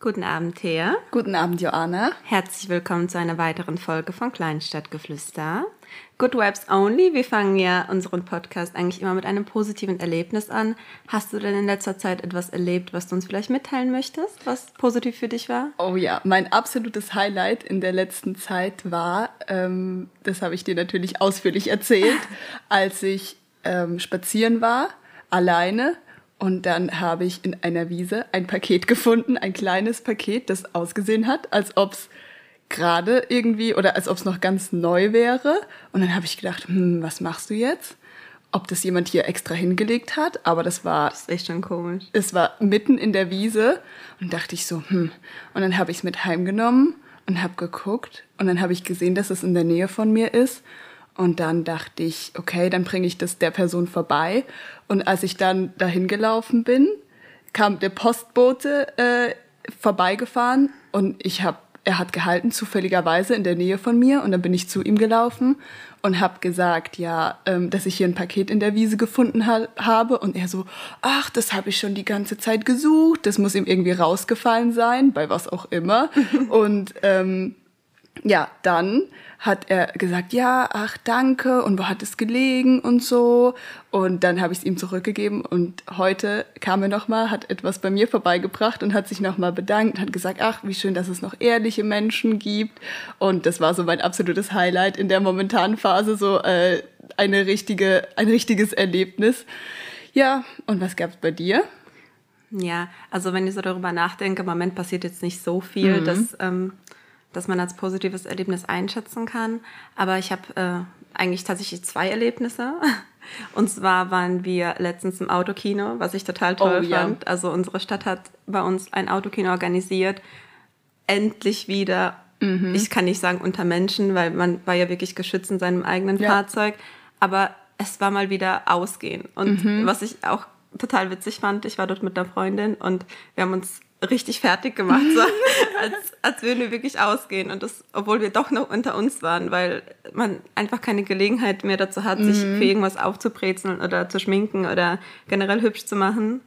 Guten Abend, Thea. Guten Abend, Joanna. Herzlich willkommen zu einer weiteren Folge von Kleinstadtgeflüster. Good Vibes Only. Wir fangen ja unseren Podcast eigentlich immer mit einem positiven Erlebnis an. Hast du denn in letzter Zeit etwas erlebt, was du uns vielleicht mitteilen möchtest, was positiv für dich war? Oh ja, mein absolutes Highlight in der letzten Zeit war, ähm, das habe ich dir natürlich ausführlich erzählt, als ich ähm, spazieren war, alleine und dann habe ich in einer Wiese ein Paket gefunden, ein kleines Paket, das ausgesehen hat, als ob es gerade irgendwie oder als ob es noch ganz neu wäre. Und dann habe ich gedacht, hm, was machst du jetzt? Ob das jemand hier extra hingelegt hat, aber das war. Das ist echt schon komisch. Es war mitten in der Wiese und dachte ich so, hm. Und dann habe ich es mit heimgenommen und habe geguckt und dann habe ich gesehen, dass es in der Nähe von mir ist und dann dachte ich, okay, dann bringe ich das der Person vorbei. Und als ich dann dahin gelaufen bin, kam der Postbote äh, vorbeigefahren. Und ich habe, er hat gehalten zufälligerweise in der Nähe von mir. Und dann bin ich zu ihm gelaufen und habe gesagt, ja, ähm, dass ich hier ein Paket in der Wiese gefunden ha habe. Und er so, ach, das habe ich schon die ganze Zeit gesucht, das muss ihm irgendwie rausgefallen sein, bei was auch immer. Und ähm, ja, dann hat er gesagt, ja, ach danke und wo hat es gelegen und so. Und dann habe ich es ihm zurückgegeben und heute kam er nochmal, hat etwas bei mir vorbeigebracht und hat sich nochmal bedankt und hat gesagt, ach, wie schön, dass es noch ehrliche Menschen gibt. Und das war so mein absolutes Highlight in der momentanen Phase, so äh, eine richtige, ein richtiges Erlebnis. Ja, und was gab es bei dir? Ja, also wenn ich so darüber nachdenke, im Moment passiert jetzt nicht so viel, mhm. dass ähm, das man als positives Erlebnis einschätzen kann. Aber ich habe äh, eigentlich tatsächlich zwei Erlebnisse. Und zwar waren wir letztens im Autokino, was ich total toll oh, fand. Ja. Also unsere Stadt hat bei uns ein Autokino organisiert. Endlich wieder, mhm. ich kann nicht sagen unter Menschen, weil man war ja wirklich geschützt in seinem eigenen ja. Fahrzeug. Aber es war mal wieder ausgehen. Und mhm. was ich auch total witzig fand, ich war dort mit einer Freundin und wir haben uns richtig fertig gemacht, so, als, als würden wir wirklich ausgehen. Und das, obwohl wir doch noch unter uns waren, weil man einfach keine Gelegenheit mehr dazu hat, mhm. sich für irgendwas aufzubrezeln oder zu schminken oder generell hübsch zu machen.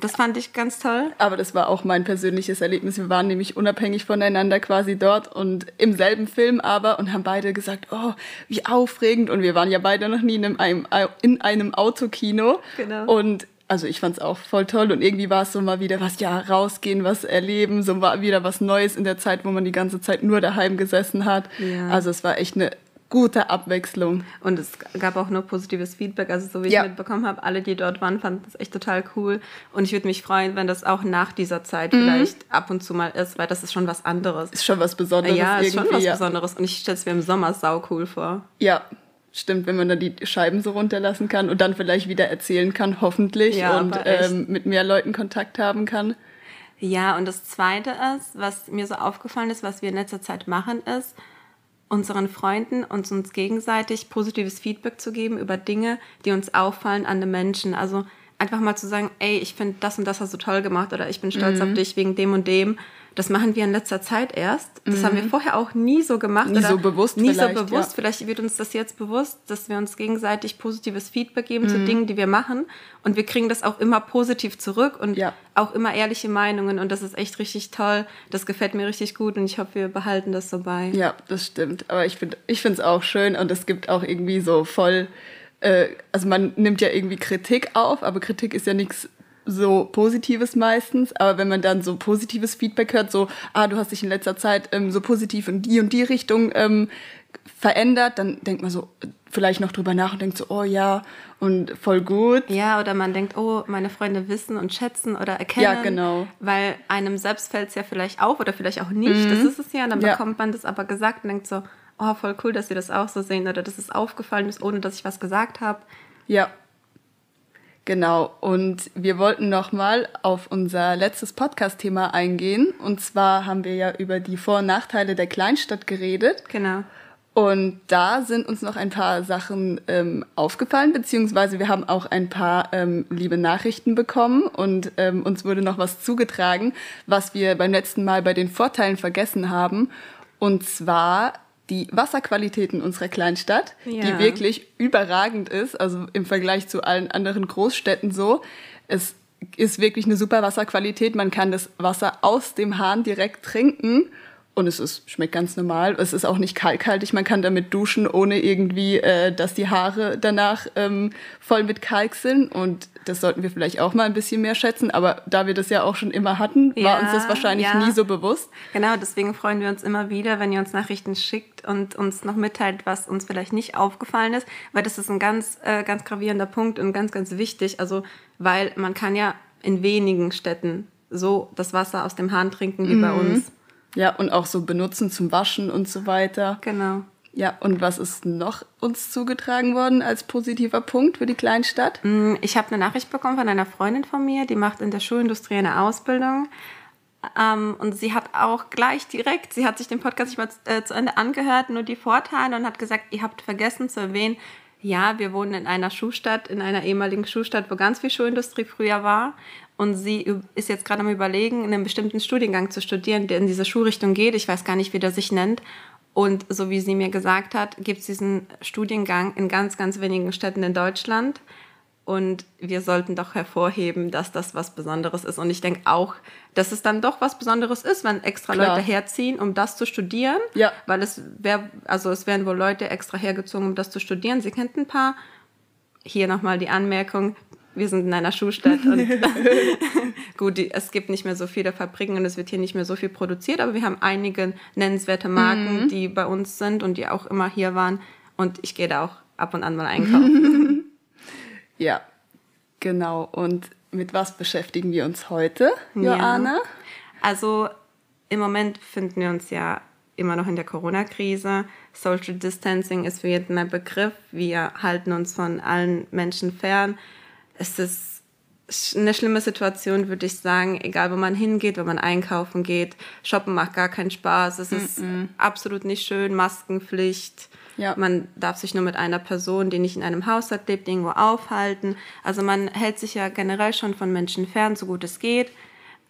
Das fand ich ganz toll. Aber das war auch mein persönliches Erlebnis. Wir waren nämlich unabhängig voneinander quasi dort und im selben Film aber und haben beide gesagt, oh, wie aufregend. Und wir waren ja beide noch nie in einem, in einem Autokino. Genau. Und also ich fand es auch voll toll und irgendwie war es so mal wieder was, ja, rausgehen, was erleben, so war wieder was Neues in der Zeit, wo man die ganze Zeit nur daheim gesessen hat. Ja. Also es war echt eine gute Abwechslung. Und es gab auch nur positives Feedback. Also so wie ja. ich mitbekommen habe, alle, die dort waren, fanden es echt total cool. Und ich würde mich freuen, wenn das auch nach dieser Zeit mhm. vielleicht ab und zu mal ist, weil das ist schon was anderes. Ist schon was Besonderes. Ja, ist schon was ja. Besonderes. Und ich stelle es mir im Sommer sau cool vor. Ja, Stimmt, wenn man dann die Scheiben so runterlassen kann und dann vielleicht wieder erzählen kann, hoffentlich, ja, und ähm, mit mehr Leuten Kontakt haben kann. Ja, und das Zweite ist, was mir so aufgefallen ist, was wir in letzter Zeit machen, ist, unseren Freunden und uns gegenseitig positives Feedback zu geben über Dinge, die uns auffallen an den Menschen. Also einfach mal zu sagen, ey, ich finde das und das hast du toll gemacht oder ich bin stolz mhm. auf dich wegen dem und dem das machen wir in letzter Zeit erst. Das mhm. haben wir mhm. vorher auch nie so gemacht. Nie so bewusst Nie so bewusst. Ja. Vielleicht wird uns das jetzt bewusst, dass wir uns gegenseitig positives Feedback geben mhm. zu Dingen, die wir machen. Und wir kriegen das auch immer positiv zurück und ja. auch immer ehrliche Meinungen. Und das ist echt richtig toll. Das gefällt mir richtig gut und ich hoffe, wir behalten das so bei. Ja, das stimmt. Aber ich finde ich es auch schön und es gibt auch irgendwie so voll äh, also man nimmt ja irgendwie Kritik auf, aber Kritik ist ja nichts so Positives meistens, aber wenn man dann so positives Feedback hört, so, ah, du hast dich in letzter Zeit ähm, so positiv in die und die Richtung ähm, verändert, dann denkt man so vielleicht noch drüber nach und denkt so, oh ja, und voll gut. Ja, oder man denkt, oh, meine Freunde wissen und schätzen oder erkennen. Ja, genau. Weil einem selbst fällt es ja vielleicht auf oder vielleicht auch nicht, mhm. das ist es ja, und dann ja. bekommt man das aber gesagt und denkt so, oh, voll cool, dass sie das auch so sehen oder dass es aufgefallen ist, ohne dass ich was gesagt habe. Ja, Genau, und wir wollten nochmal auf unser letztes Podcast-Thema eingehen. Und zwar haben wir ja über die Vor- und Nachteile der Kleinstadt geredet. Genau. Und da sind uns noch ein paar Sachen ähm, aufgefallen, beziehungsweise wir haben auch ein paar ähm, liebe Nachrichten bekommen und ähm, uns wurde noch was zugetragen, was wir beim letzten Mal bei den Vorteilen vergessen haben. Und zwar die Wasserqualität in unserer Kleinstadt, ja. die wirklich überragend ist, also im Vergleich zu allen anderen Großstädten so. Es ist wirklich eine super Wasserqualität. Man kann das Wasser aus dem Hahn direkt trinken und es ist, schmeckt ganz normal. Es ist auch nicht kalkhaltig. Man kann damit duschen, ohne irgendwie, äh, dass die Haare danach ähm, voll mit Kalk sind. Und das sollten wir vielleicht auch mal ein bisschen mehr schätzen. Aber da wir das ja auch schon immer hatten, ja, war uns das wahrscheinlich ja. nie so bewusst. Genau, deswegen freuen wir uns immer wieder, wenn ihr uns Nachrichten schickt und uns noch mitteilt, was uns vielleicht nicht aufgefallen ist. Weil das ist ein ganz, äh, ganz gravierender Punkt und ganz, ganz wichtig. Also, weil man kann ja in wenigen Städten so das Wasser aus dem Hahn trinken wie mhm. bei uns. Ja, und auch so benutzen zum Waschen und so weiter. Genau. Ja, und was ist noch uns zugetragen worden als positiver Punkt für die Kleinstadt? Mm, ich habe eine Nachricht bekommen von einer Freundin von mir, die macht in der Schulindustrie eine Ausbildung. Ähm, und sie hat auch gleich direkt, sie hat sich den Podcast nicht mal äh, zu Ende angehört, nur die Vorteile und hat gesagt, ihr habt vergessen zu erwähnen, ja, wir wohnen in einer Schuhstadt, in einer ehemaligen Schuhstadt, wo ganz viel Schulindustrie früher war. Und sie ist jetzt gerade am Überlegen, einen bestimmten Studiengang zu studieren, der in diese Schulrichtung geht. Ich weiß gar nicht, wie der sich nennt. Und so wie sie mir gesagt hat, gibt es diesen Studiengang in ganz, ganz wenigen Städten in Deutschland. Und wir sollten doch hervorheben, dass das was Besonderes ist. Und ich denke auch, dass es dann doch was Besonderes ist, wenn extra Klar. Leute herziehen, um das zu studieren. Ja. Weil es wäre, also es wären wohl Leute extra hergezogen, um das zu studieren. Sie kennt ein paar. Hier nochmal die Anmerkung, wir sind in einer Schuhstadt und gut, die, es gibt nicht mehr so viele Fabriken und es wird hier nicht mehr so viel produziert, aber wir haben einige nennenswerte Marken, mhm. die bei uns sind und die auch immer hier waren und ich gehe da auch ab und an mal einkaufen. ja, genau. Und mit was beschäftigen wir uns heute, Joanna? Ja. Also im Moment finden wir uns ja immer noch in der Corona-Krise. Social Distancing ist für jeden ein Begriff. Wir halten uns von allen Menschen fern es ist eine schlimme Situation, würde ich sagen, egal wo man hingeht, wenn man einkaufen geht. Shoppen macht gar keinen Spaß. Es ist mm -mm. absolut nicht schön. Maskenpflicht. Ja. Man darf sich nur mit einer Person, die nicht in einem Haushalt lebt, irgendwo aufhalten. Also man hält sich ja generell schon von Menschen fern, so gut es geht.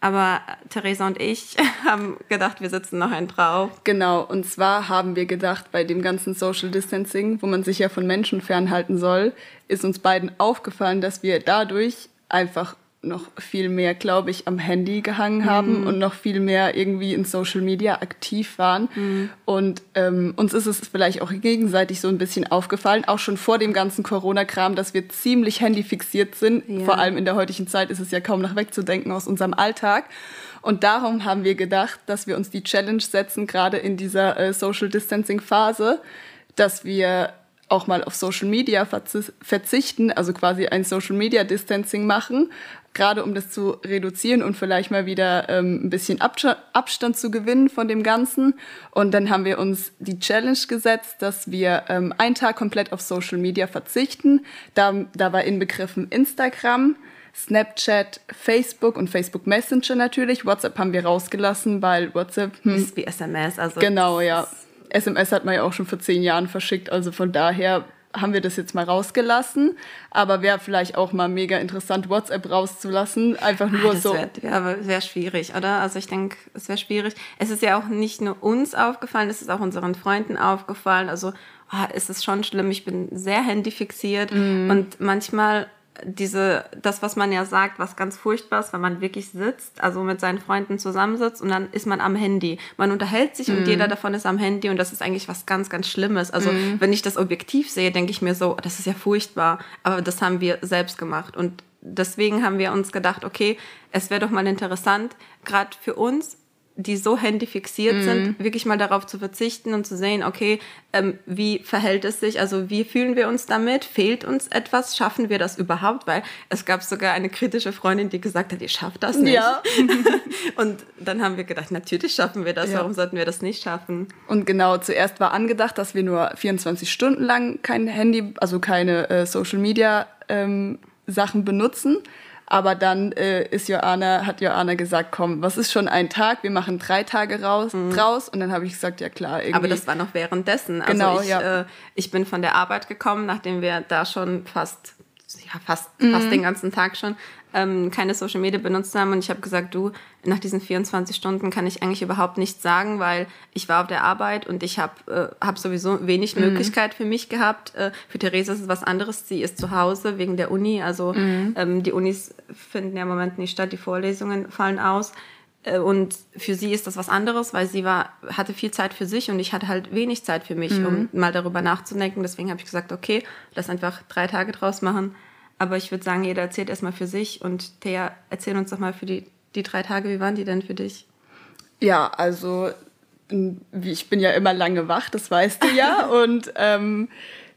Aber Theresa und ich haben gedacht, wir sitzen noch einen drauf. Genau, und zwar haben wir gedacht, bei dem ganzen Social Distancing, wo man sich ja von Menschen fernhalten soll, ist uns beiden aufgefallen, dass wir dadurch einfach noch viel mehr, glaube ich, am Handy gehangen haben mhm. und noch viel mehr irgendwie in Social Media aktiv waren. Mhm. Und ähm, uns ist es vielleicht auch gegenseitig so ein bisschen aufgefallen, auch schon vor dem ganzen Corona-Kram, dass wir ziemlich handyfixiert sind. Ja. Vor allem in der heutigen Zeit ist es ja kaum noch wegzudenken aus unserem Alltag. Und darum haben wir gedacht, dass wir uns die Challenge setzen, gerade in dieser äh, Social Distancing-Phase, dass wir auch mal auf Social Media verzichten, also quasi ein Social Media Distancing machen, gerade um das zu reduzieren und vielleicht mal wieder ähm, ein bisschen Abstand zu gewinnen von dem Ganzen. Und dann haben wir uns die Challenge gesetzt, dass wir ähm, einen Tag komplett auf Social Media verzichten. Da, da war inbegriffen Instagram, Snapchat, Facebook und Facebook Messenger natürlich. WhatsApp haben wir rausgelassen, weil WhatsApp hm, ist wie SMS. Also genau, ja. SMS hat man ja auch schon vor zehn Jahren verschickt, also von daher haben wir das jetzt mal rausgelassen. Aber wäre vielleicht auch mal mega interessant, WhatsApp rauszulassen. Einfach nur ah, das so. Wäre wär schwierig, oder? Also ich denke, es wäre schwierig. Es ist ja auch nicht nur uns aufgefallen, es ist auch unseren Freunden aufgefallen. Also oh, es ist schon schlimm. Ich bin sehr handyfixiert mm. und manchmal diese, das, was man ja sagt, was ganz furchtbar ist, wenn man wirklich sitzt, also mit seinen Freunden zusammensitzt und dann ist man am Handy. Man unterhält sich mm. und mhm. jeder davon ist am Handy und das ist eigentlich was ganz, ganz Schlimmes. Also mm. wenn ich das objektiv sehe, denke ich mir so, das ist ja furchtbar, aber das haben wir selbst gemacht und deswegen haben wir uns gedacht, okay, es wäre doch mal interessant, gerade für uns die so handyfixiert mhm. sind, wirklich mal darauf zu verzichten und zu sehen, okay, ähm, wie verhält es sich, also wie fühlen wir uns damit, fehlt uns etwas, schaffen wir das überhaupt, weil es gab sogar eine kritische Freundin, die gesagt hat, ihr schafft das nicht. Ja. und dann haben wir gedacht, natürlich schaffen wir das, ja. warum sollten wir das nicht schaffen? Und genau, zuerst war angedacht, dass wir nur 24 Stunden lang kein Handy, also keine äh, Social Media ähm, Sachen benutzen. Aber dann äh, ist Joanna, hat Joanna gesagt, komm, was ist schon ein Tag? Wir machen drei Tage raus, mhm. draus. Und dann habe ich gesagt, ja klar. Irgendwie. Aber das war noch währenddessen. Also genau, ich, ja. Äh, ich bin von der Arbeit gekommen, nachdem wir da schon fast, ja, fast, mhm. fast den ganzen Tag schon ähm, keine Social Media benutzt haben und ich habe gesagt, du, nach diesen 24 Stunden kann ich eigentlich überhaupt nichts sagen, weil ich war auf der Arbeit und ich habe äh, hab sowieso wenig mhm. Möglichkeit für mich gehabt. Äh, für Theresa ist es was anderes. Sie ist zu Hause wegen der Uni. Also mhm. ähm, die Unis finden ja im Moment nicht statt, die Vorlesungen fallen aus. Äh, und für sie ist das was anderes, weil sie war, hatte viel Zeit für sich und ich hatte halt wenig Zeit für mich, mhm. um mal darüber nachzudenken. Deswegen habe ich gesagt, okay, lass einfach drei Tage draus machen. Aber ich würde sagen, jeder erzählt erstmal für sich. Und Thea, erzähl uns doch mal für die, die drei Tage, wie waren die denn für dich? Ja, also ich bin ja immer lange wach, das weißt du ja. und ähm,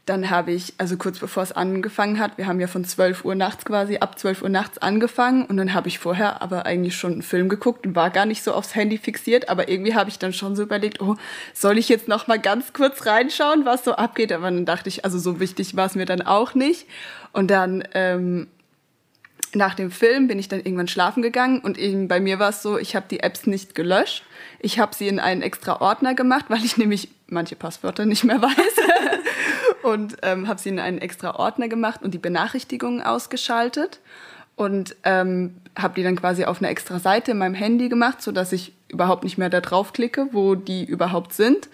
dann habe ich, also kurz bevor es angefangen hat, wir haben ja von 12 Uhr nachts quasi, ab 12 Uhr nachts angefangen und dann habe ich vorher aber eigentlich schon einen Film geguckt und war gar nicht so aufs Handy fixiert, aber irgendwie habe ich dann schon so überlegt, oh, soll ich jetzt noch mal ganz kurz reinschauen, was so abgeht? Aber dann dachte ich, also so wichtig war es mir dann auch nicht. Und dann ähm, nach dem Film bin ich dann irgendwann schlafen gegangen und eben bei mir war es so, ich habe die Apps nicht gelöscht. Ich habe sie in einen extra Ordner gemacht, weil ich nämlich manche Passwörter nicht mehr weiß. Und ähm, habe sie in einen extra Ordner gemacht und die Benachrichtigungen ausgeschaltet und ähm, habe die dann quasi auf eine extra Seite in meinem Handy gemacht, so dass ich überhaupt nicht mehr da drauf klicke, wo die überhaupt sind.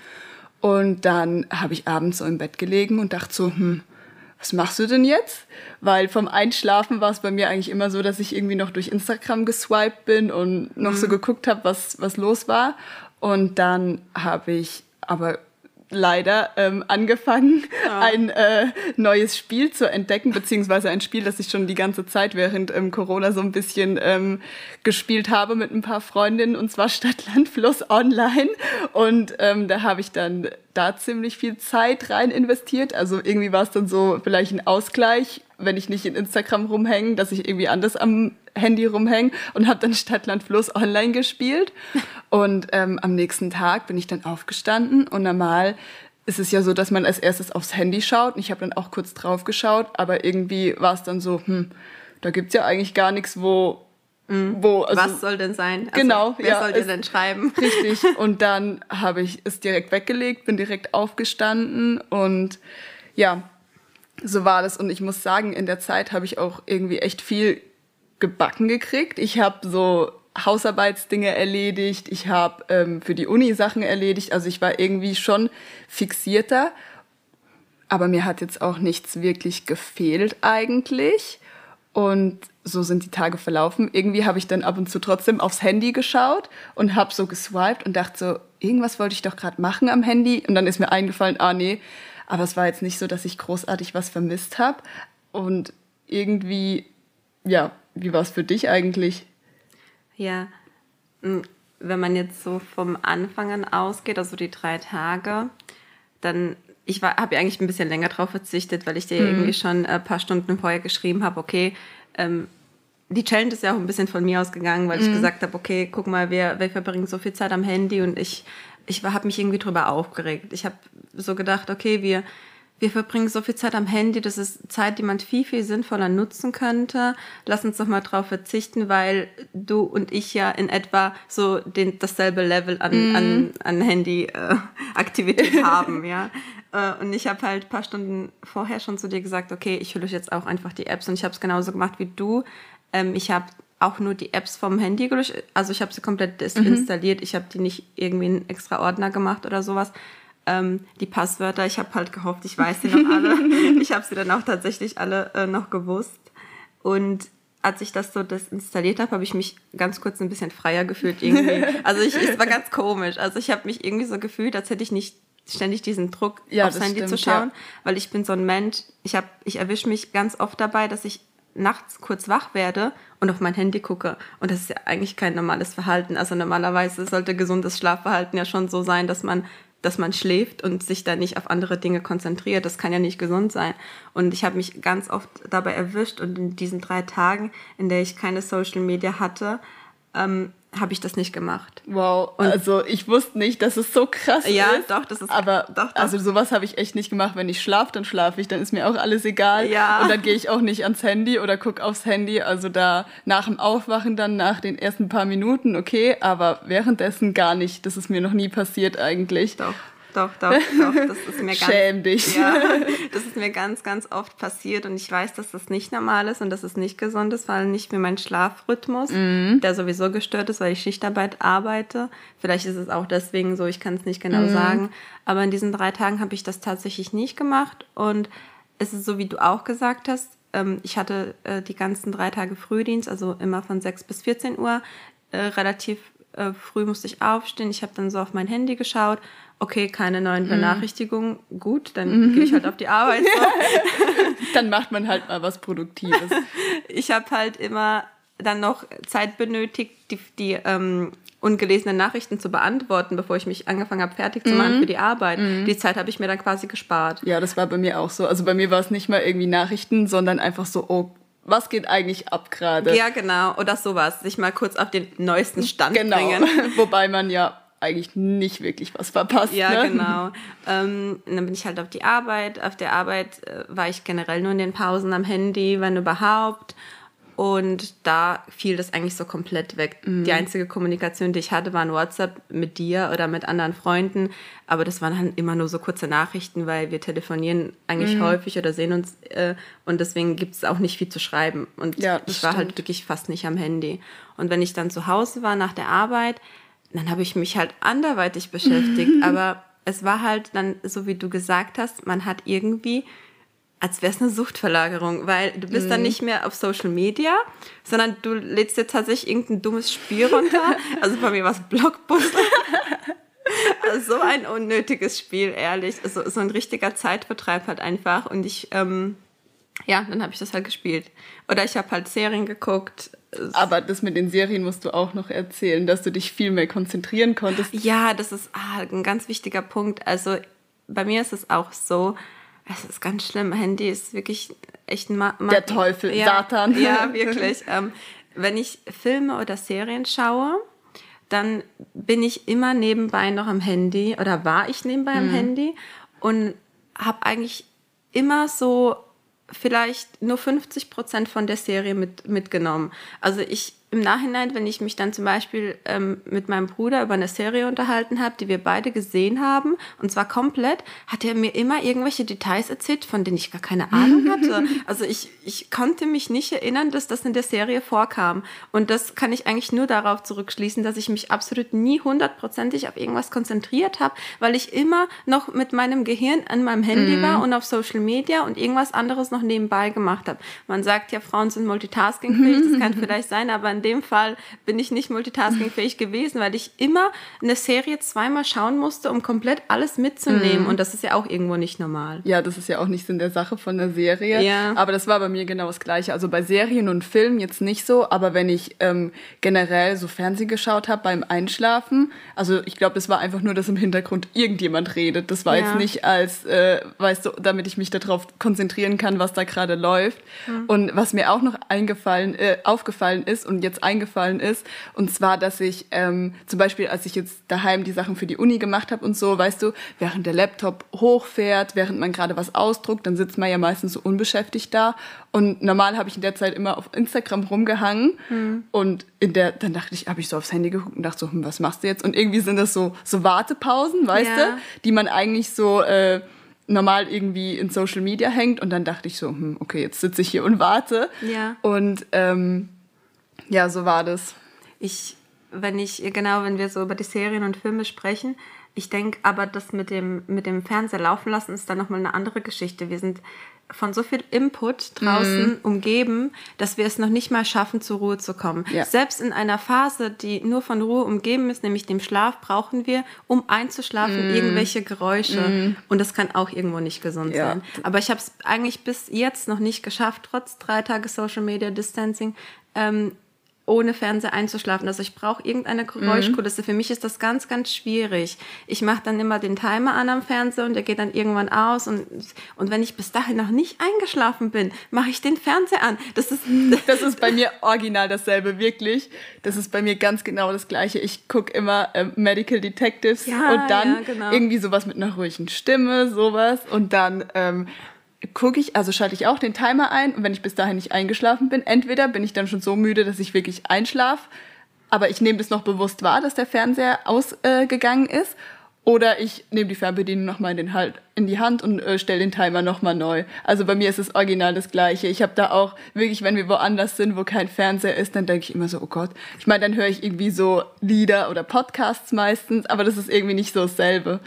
Und dann habe ich abends so im Bett gelegen und dachte so, hm, was machst du denn jetzt? Weil vom Einschlafen war es bei mir eigentlich immer so, dass ich irgendwie noch durch Instagram geswiped bin und noch mhm. so geguckt habe, was, was los war. Und dann habe ich aber leider ähm, angefangen, ja. ein äh, neues Spiel zu entdecken, beziehungsweise ein Spiel, das ich schon die ganze Zeit während ähm, Corona so ein bisschen ähm, gespielt habe mit ein paar Freundinnen, und zwar Stadtland Fluss Online. Und ähm, da habe ich dann da ziemlich viel Zeit rein investiert. Also irgendwie war es dann so vielleicht ein Ausgleich, wenn ich nicht in Instagram rumhänge, dass ich irgendwie anders am Handy rumhängen und habe dann Stadtland Fluss online gespielt. Und ähm, am nächsten Tag bin ich dann aufgestanden und normal ist es ja so, dass man als erstes aufs Handy schaut. Und ich habe dann auch kurz drauf geschaut, aber irgendwie war es dann so, hm, da gibt's ja eigentlich gar nichts, wo Mhm. Wo, also, Was soll denn sein? Also, genau. Wer ja, soll dir denn schreiben? Richtig. Und dann habe ich es direkt weggelegt, bin direkt aufgestanden und ja, so war das. Und ich muss sagen, in der Zeit habe ich auch irgendwie echt viel gebacken gekriegt. Ich habe so Hausarbeitsdinge erledigt, ich habe ähm, für die Uni Sachen erledigt. Also ich war irgendwie schon fixierter. Aber mir hat jetzt auch nichts wirklich gefehlt eigentlich. Und so sind die Tage verlaufen. Irgendwie habe ich dann ab und zu trotzdem aufs Handy geschaut und habe so geswiped und dachte so, irgendwas wollte ich doch gerade machen am Handy. Und dann ist mir eingefallen, ah nee, aber es war jetzt nicht so, dass ich großartig was vermisst habe. Und irgendwie, ja, wie war es für dich eigentlich? Ja, wenn man jetzt so vom Anfang an ausgeht, also die drei Tage, dann ich habe ja eigentlich ein bisschen länger drauf verzichtet, weil ich dir mhm. irgendwie schon ein paar Stunden vorher geschrieben habe, okay, ähm, die Challenge ist ja auch ein bisschen von mir ausgegangen, weil mhm. ich gesagt habe, okay, guck mal, wir, wir verbringen so viel Zeit am Handy und ich, ich habe mich irgendwie drüber aufgeregt. Ich habe so gedacht, okay, wir, wir verbringen so viel Zeit am Handy, das ist Zeit, die man viel, viel sinnvoller nutzen könnte. Lass uns doch mal drauf verzichten, weil du und ich ja in etwa so den, dasselbe Level an, mm. an, an Handy-Aktivität äh, haben, ja. Äh, und ich habe halt ein paar Stunden vorher schon zu dir gesagt, okay, ich hülle jetzt auch einfach die Apps und ich habe es genauso gemacht wie du. Ähm, ich habe auch nur die Apps vom Handy gelöscht, also ich habe sie komplett desinstalliert. Mhm. Ich habe die nicht irgendwie in extra Ordner gemacht oder sowas ähm, die Passwörter. Ich habe halt gehofft, ich weiß sie noch alle. ich habe sie dann auch tatsächlich alle äh, noch gewusst. Und als ich das so das installiert habe, habe ich mich ganz kurz ein bisschen freier gefühlt irgendwie. Also ich, es war ganz komisch. Also ich habe mich irgendwie so gefühlt, als hätte ich nicht ständig diesen Druck ja, aufs Handy stimmt, zu schauen, ja. weil ich bin so ein Mensch. Ich habe, ich erwische mich ganz oft dabei, dass ich nachts kurz wach werde und auf mein Handy gucke. Und das ist ja eigentlich kein normales Verhalten. Also normalerweise sollte gesundes Schlafverhalten ja schon so sein, dass man dass man schläft und sich da nicht auf andere Dinge konzentriert. Das kann ja nicht gesund sein. Und ich habe mich ganz oft dabei erwischt und in diesen drei Tagen, in der ich keine Social Media hatte, ähm, habe ich das nicht gemacht. Wow, und also ich wusste nicht, dass es so krass ja, ist. Ja, doch, das ist aber doch, doch. also sowas habe ich echt nicht gemacht, wenn ich schlafe, dann schlafe ich, dann ist mir auch alles egal ja. und dann gehe ich auch nicht ans Handy oder gucke aufs Handy, also da nach dem Aufwachen dann nach den ersten paar Minuten, okay, aber währenddessen gar nicht, das ist mir noch nie passiert eigentlich. Doch. Doch, doch, doch. Das ist mir ganz, Schäm dich. Ja, das ist mir ganz, ganz oft passiert und ich weiß, dass das nicht normal ist und dass es nicht gesund ist, weil nicht für meinen Schlafrhythmus, Mhm. der sowieso gestört ist, weil ich Schichtarbeit arbeite. Vielleicht ist es auch deswegen so, ich kann es nicht genau Mhm. sagen. Aber in diesen drei Tagen habe ich das tatsächlich nicht gemacht und es ist so, wie du auch gesagt hast. ähm, Ich hatte äh, die ganzen drei Tage Frühdienst, also immer von 6 bis 14 Uhr. Äh, Relativ äh, früh musste ich aufstehen. Ich habe dann so auf mein Handy geschaut. Okay, keine Mhm. neuen Benachrichtigungen. Gut, dann gehe ich halt auf die Arbeit. So. Dann macht man halt mal was Produktives. ich habe halt immer dann noch Zeit benötigt, die, die ähm, ungelesenen Nachrichten zu beantworten, bevor ich mich angefangen habe, fertig zu Mhm. machen für die Arbeit. Die Zeit habe ich mir dann quasi gespart. Ja, das war bei mir auch so. Also bei mir war es nicht mal irgendwie Nachrichten, sondern einfach so, oh, was geht eigentlich ab gerade? Ja, genau. Oder sowas. Sich mal kurz auf den neuesten Stand Genau. bringen. Wobei man ja eigentlich nicht wirklich was verpasst. Ja, ne? genau. Ähm, dann bin ich halt auf die Arbeit. Auf der Arbeit äh, war ich generell nur in den Pausen am Handy, wenn überhaupt. Und da fiel das eigentlich so komplett weg. Die einzige Kommunikation, die ich hatte, war ein WhatsApp mit dir oder mit anderen Freunden. Aber das waren halt immer nur so kurze Nachrichten, weil wir telefonieren eigentlich häufig oder sehen uns. Äh, und deswegen gibt es auch nicht viel zu schreiben. Und Ja, ich war halt stimmt. wirklich fast nicht am Handy. Und wenn ich dann zu Hause war nach der Arbeit, dann habe ich mich halt anderweitig beschäftigt. Aber es war halt dann, so wie du gesagt hast, man hat irgendwie, als wäre es eine Suchtverlagerung, weil du bist dann nicht mehr auf Social Media, sondern du lädst dir tatsächlich irgendein dummes Spiel runter. Also bei mir war es Blockbuster. Also so ein unnötiges Spiel, ehrlich. Also so ein richtiger Zeitvertreib halt einfach. Und ich, ähm, ja, dann habe ich das halt gespielt. Oder ich habe halt Serien geguckt. Aber das mit den Serien musst du auch noch erzählen, dass du dich viel mehr konzentrieren konntest. Ja, das ist ah, ein ganz wichtiger Punkt. Also bei mir ist es auch so, es ist ganz schlimm. Handy ist wirklich echt ein Ma Ma Der Teufel, ja, Satan. Ja, wirklich. ähm, wenn ich Filme oder Serien schaue, dann bin ich immer nebenbei noch am Handy oder war ich nebenbei am Handy und habe eigentlich immer so vielleicht nur 50 Prozent von der Serie mit, mitgenommen. Also ich im Nachhinein, wenn ich mich dann zum Beispiel ähm, mit meinem Bruder über eine Serie unterhalten habe, die wir beide gesehen haben, und zwar komplett, hat er mir immer irgendwelche Details erzählt, von denen ich gar keine Ahnung hatte. Also ich, ich konnte mich nicht erinnern, dass das in der Serie vorkam. Und das kann ich eigentlich nur darauf zurückschließen, dass ich mich absolut nie hundertprozentig auf irgendwas konzentriert habe, weil ich immer noch mit meinem Gehirn an meinem Handy war und auf Social Media und irgendwas anderes noch nebenbei gemacht habe. Man sagt ja, Frauen sind multitaskingfähig, das kann vielleicht sein, aber in dem Fall bin ich nicht multitaskingfähig gewesen, weil ich immer eine Serie zweimal schauen musste, um komplett alles mitzunehmen. Und das ist ja auch irgendwo nicht normal. Ja, das ist ja auch nicht Sinn der Sache von der Serie. Ja. Aber das war bei mir genau das Gleiche. Also bei Serien und Filmen jetzt nicht so, aber wenn ich ähm, generell so Fernsehen geschaut habe beim Einschlafen, also ich glaube, das war einfach nur, dass im Hintergrund irgendjemand redet. Das war Ja. jetzt nicht als, äh, weißt du, damit ich mich darauf konzentrieren kann, was da gerade läuft. Und was mir auch noch eingefallen, äh, aufgefallen ist und jetzt eingefallen ist, und zwar, dass ich ähm, zum Beispiel, als ich jetzt daheim die Sachen für die Uni gemacht habe und so, weißt du, während der Laptop hochfährt, während man gerade was ausdruckt, dann sitzt man ja meistens so unbeschäftigt da. Und normal habe ich in der Zeit immer auf Instagram rumgehangen und in der, dann dachte ich, habe ich so aufs Handy geguckt und dachte so, hm, was machst du jetzt? Und irgendwie sind das so, so Wartepausen, weißt Ja. du, die man eigentlich so äh, normal irgendwie in Social Media hängt. Und dann dachte ich so, hm, okay, jetzt sitze ich hier und warte. Ja. Und ähm, ja, so war das. Ich, wenn ich, genau, wenn wir so über die Serien und Filme sprechen, ich denke aber, das mit dem, mit dem Fernseher laufen lassen ist dann nochmal eine andere Geschichte. Wir sind von so viel Input draußen umgeben, dass wir es noch nicht mal schaffen, zur Ruhe zu kommen. Ja. Selbst in einer Phase, die nur von Ruhe umgeben ist, nämlich dem Schlaf, brauchen wir, um einzuschlafen, irgendwelche Geräusche. Und das kann auch irgendwo nicht gesund Ja. sein. Aber ich habe es eigentlich bis jetzt noch nicht geschafft, trotz drei Tage Social Media Distancing, ähm, ohne Fernseher einzuschlafen. Also ich brauche irgendeine Geräuschkulisse. Für mich ist das ganz, ganz schwierig. Ich mache dann immer den Timer an am Fernseher und der geht dann irgendwann aus. Und, und wenn ich bis dahin noch nicht eingeschlafen bin, mache ich den Fernseher an. Das ist, Das ist bei mir original dasselbe, wirklich. Das ist bei mir ganz genau das Gleiche. Ich gucke immer ähm, Medical Detectives Ja, und dann ja, genau. irgendwie sowas mit einer ruhigen Stimme, sowas. Und dann ähm, gucke ich, also schalte ich auch den Timer ein. Und wenn ich bis dahin nicht eingeschlafen bin, entweder bin ich dann schon so müde, dass ich wirklich einschlafe, aber ich nehme das noch bewusst wahr, dass der Fernseher ausgegangen ist. Oder ich nehme die Fernbedienung nochmal in, in die Hand und äh, stelle den Timer nochmal neu. Also bei mir ist es original das Gleiche. Ich habe da auch wirklich, wenn wir woanders sind, wo kein Fernseher ist, dann denke ich immer so, oh Gott. Ich meine, dann höre ich irgendwie so Lieder oder Podcasts meistens, aber das ist irgendwie nicht so dasselbe.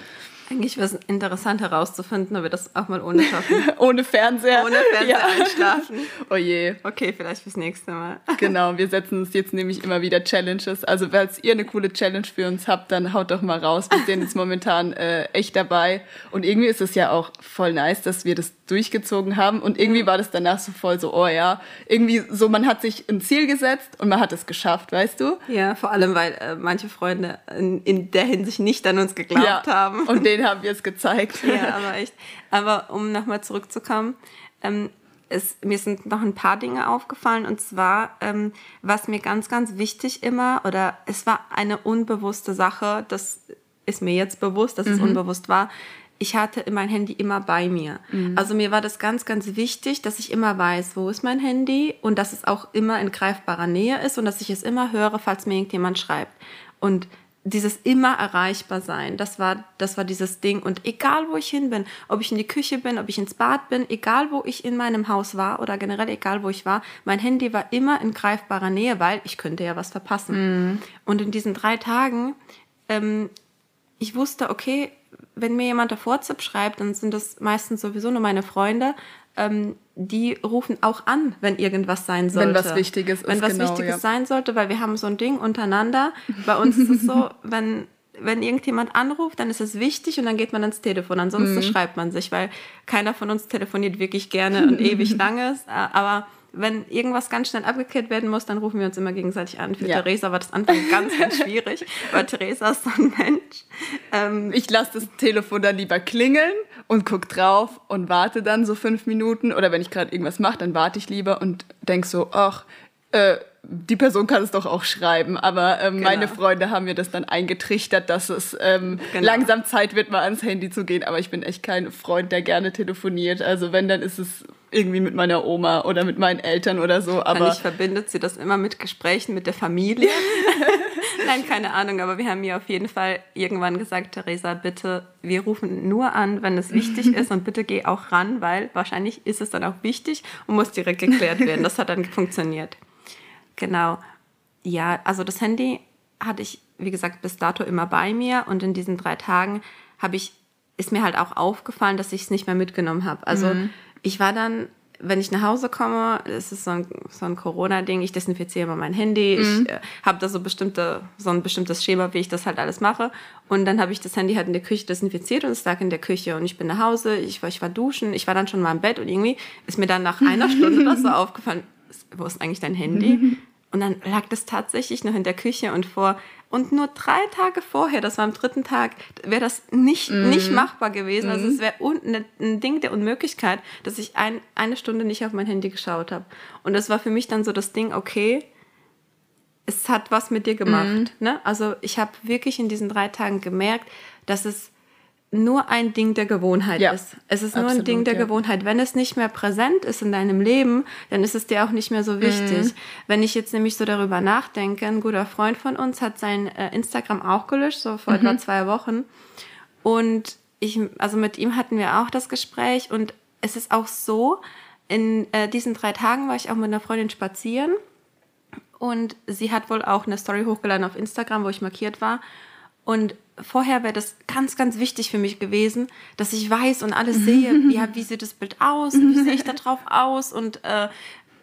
Eigentlich wäre es interessant herauszufinden, ob wir das auch mal ohne schaffen. ohne Fernseher. Ohne Fernseher ja. einschlafen. Oh je. Okay, vielleicht fürs nächste Mal. genau, wir setzen uns jetzt nämlich immer wieder Challenges. Also, falls ihr eine coole Challenge für uns habt, dann haut doch mal raus. Wir sind jetzt momentan äh, echt dabei. Und irgendwie ist es ja auch voll nice, dass wir das durchgezogen haben. Und irgendwie war das danach so voll so, oh ja, irgendwie so, man hat sich ein Ziel gesetzt und man hat es geschafft, weißt du? Ja, vor allem, weil äh, manche Freunde in, in, der Hinsicht nicht an uns geglaubt ja. haben. Und den haben wir es gezeigt. Ja, aber echt. Aber um nochmal zurückzukommen, ähm, es, mir sind noch ein paar Dinge aufgefallen und zwar, ähm, was mir ganz, ganz wichtig immer, oder es war eine unbewusste Sache, das ist mir jetzt bewusst, dass mhm. es unbewusst war, ich hatte mein Handy immer bei mir. Mhm. Also mir war das ganz, ganz wichtig, dass ich immer weiß, wo ist mein Handy und dass es auch immer in greifbarer Nähe ist und dass ich es immer höre, falls mir irgendjemand schreibt. Und dieses immer erreichbar sein, das war, das war dieses Ding. Und egal, wo ich hin bin, ob ich in die Küche bin, ob ich ins Bad bin, egal, wo ich in meinem Haus war oder generell egal, wo ich war, mein Handy war immer in greifbarer Nähe, weil ich könnte ja was verpassen. Mhm. Und in diesen drei Tagen, ähm, ich wusste, okay, wenn mir jemand auf WhatsApp schreibt, dann sind das meistens sowieso nur meine Freunde. Ähm, die rufen auch an, wenn irgendwas sein sollte. Wenn was Wichtiges ist. Wenn was genau, Wichtiges ja. sein sollte, weil wir haben so ein Ding untereinander. Bei uns ist es so, wenn, wenn irgendjemand anruft, dann ist es wichtig und dann geht man ans Telefon. Ansonsten mhm. schreibt man sich, weil keiner von uns telefoniert wirklich gerne und ewig langes. Aber wenn irgendwas ganz schnell abgeklärt werden muss, dann rufen wir uns immer gegenseitig an. Für ja. Theresa war das Anfang ganz, ganz schwierig, weil Theresa ist so ein Mensch. Ähm, ich lasse das Telefon dann lieber klingeln und guck drauf und warte dann so fünf Minuten. Oder wenn ich gerade irgendwas mache, dann warte ich lieber und denk so, ach, äh, die Person kann es doch auch schreiben, aber ähm, genau. meine Freunde haben mir das dann eingetrichtert, dass es ähm, genau. langsam Zeit wird, mal ans Handy zu gehen. Aber ich bin echt kein Freund, der gerne telefoniert. Also wenn, dann ist es irgendwie mit meiner Oma oder mit meinen Eltern oder so. Aber ich verbindet sie das immer mit Gesprächen mit der Familie. Nein, keine Ahnung, aber wir haben mir auf jeden Fall irgendwann gesagt, Theresa, bitte, wir rufen nur an, wenn es wichtig ist und bitte geh auch ran, weil wahrscheinlich ist es dann auch wichtig und muss direkt geklärt werden. Das hat dann funktioniert. Genau. Ja, also das Handy hatte ich, wie gesagt, bis dato immer bei mir und in diesen drei Tagen habe ich, ist mir halt auch aufgefallen, dass ich es nicht mehr mitgenommen habe. Also mhm. Ich war dann, wenn ich nach Hause komme, das ist so ein, so ein Corona-Ding, ich desinfiziere immer mein Handy, mhm. ich äh, habe da so bestimmte, so ein bestimmtes Schema, wie ich das halt alles mache. Und dann habe ich das Handy halt in der Küche desinfiziert und es lag in der Küche und ich bin nach Hause, ich war, ich war duschen, ich war dann schon mal im Bett und irgendwie ist mir dann nach einer Stunde das so aufgefallen, wo ist eigentlich dein Handy? Und dann lag das tatsächlich noch in der Küche und vor und nur drei Tage vorher, das war am dritten Tag, wäre das nicht, mm. nicht machbar gewesen. Mm. Also es wäre ne, ein Ding der Unmöglichkeit, dass ich ein, eine Stunde nicht auf mein Handy geschaut habe. Und das war für mich dann so das Ding, okay, es hat was mit dir gemacht. Mm. Ne? Also ich habe wirklich in diesen drei Tagen gemerkt, dass es nur ein Ding der Gewohnheit ja, ist. Es ist nur ein Ding der ja. Gewohnheit. Wenn es nicht mehr präsent ist in deinem Leben, dann ist es dir auch nicht mehr so wichtig. Mhm. Wenn ich jetzt nämlich so darüber nachdenke, ein guter Freund von uns hat sein äh, Instagram auch gelöscht, so vor mhm. etwa zwei Wochen. Und ich, also mit ihm hatten wir auch das Gespräch und es ist auch so, in äh, diesen drei Tagen war ich auch mit einer Freundin spazieren und sie hat wohl auch eine Story hochgeladen auf Instagram, wo ich markiert war. Und vorher wäre das ganz, ganz wichtig für mich gewesen, dass ich weiß und alles sehe, wie, wie sieht das Bild aus, wie sehe ich da drauf aus und äh,